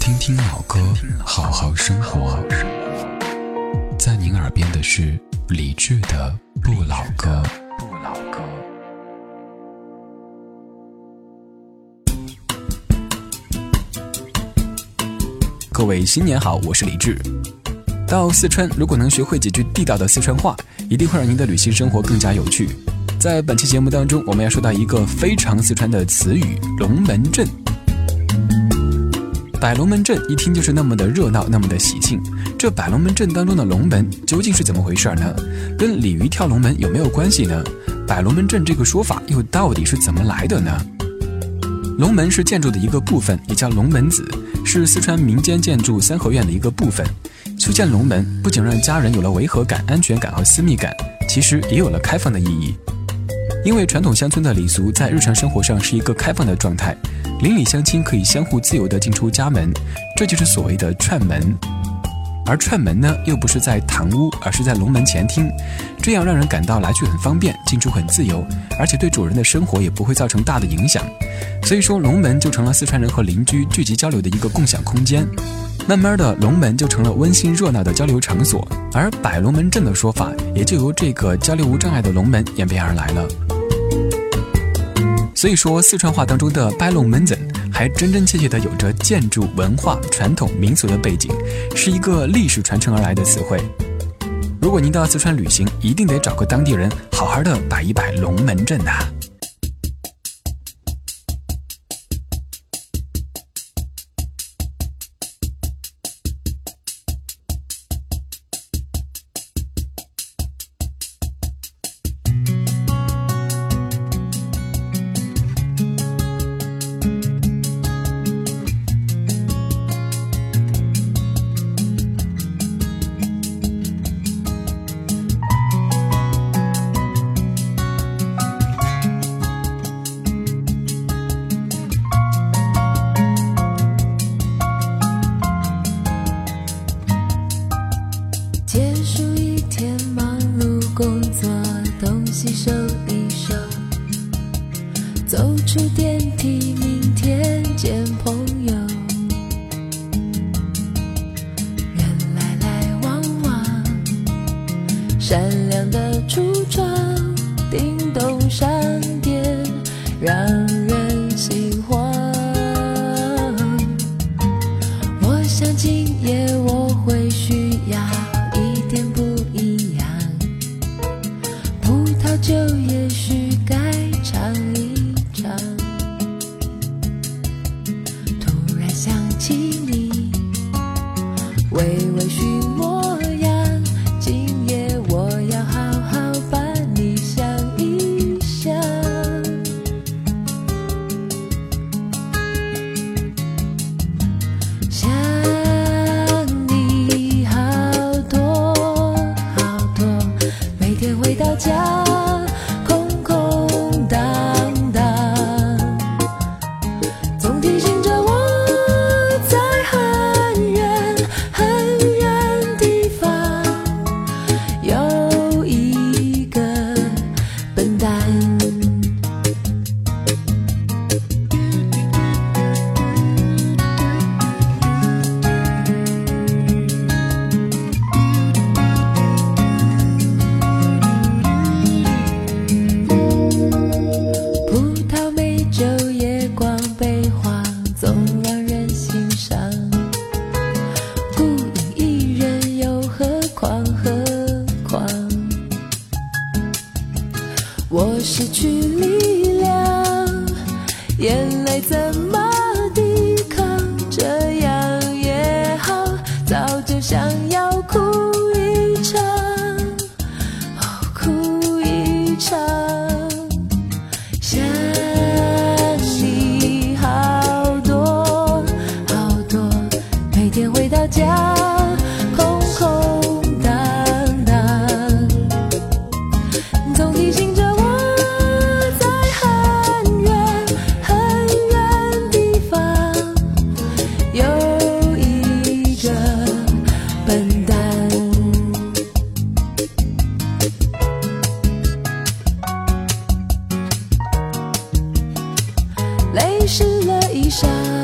听听老歌，好好生活。在您耳边的是李志的《》。不老歌。各位新年好，我是李志。到四川，如果能学会几句地道的四川话，一定会让您的旅行生活更加有趣。在本期节目当中，我们要说到一个非常四川的词语——龙门阵。摆龙门阵一听就是那么的热闹，那么的喜庆。这摆龙门阵当中的龙门究竟是怎么回事儿呢？跟鲤鱼跳龙门有没有关系呢？摆龙门阵这个说法又到底是怎么来的呢？龙门是建筑的一个部分，也叫龙门子，是四川民间建筑三合院的一个部分。修建龙门不仅让家人有了违和感、安全感和私密感，其实也有了开放的意义。因为传统乡村的礼俗在日常生活上是一个开放的状态，邻里乡亲可以相互自由地进出家门，这就是所谓的串门。而串门呢，又不是在堂屋，而是在龙门前厅，这样让人感到来去很方便，进出很自由，而且对主人的生活也不会造成大的影响。所以说，龙门就成了四川人和邻居聚集交流的一个共享空间。慢慢的，龙门就成了温馨热闹的交流场所，而摆龙门阵的说法也就由这个交流无障碍的龙门演变而来了。所以说，四川话当中的摆龙门阵还真真切切的有着建筑文化传统民俗的背景，是一个历史传承而来的词汇。如果您到四川旅行，一定得找个当地人好好的摆一摆龙门阵呐。寂灭。回到家。失去力量眼泪怎么抵抗？这样也好早就想湿了衣裳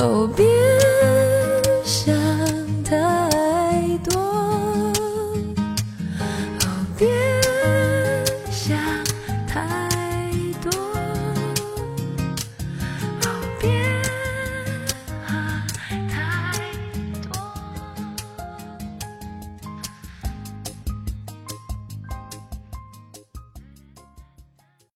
Oh, be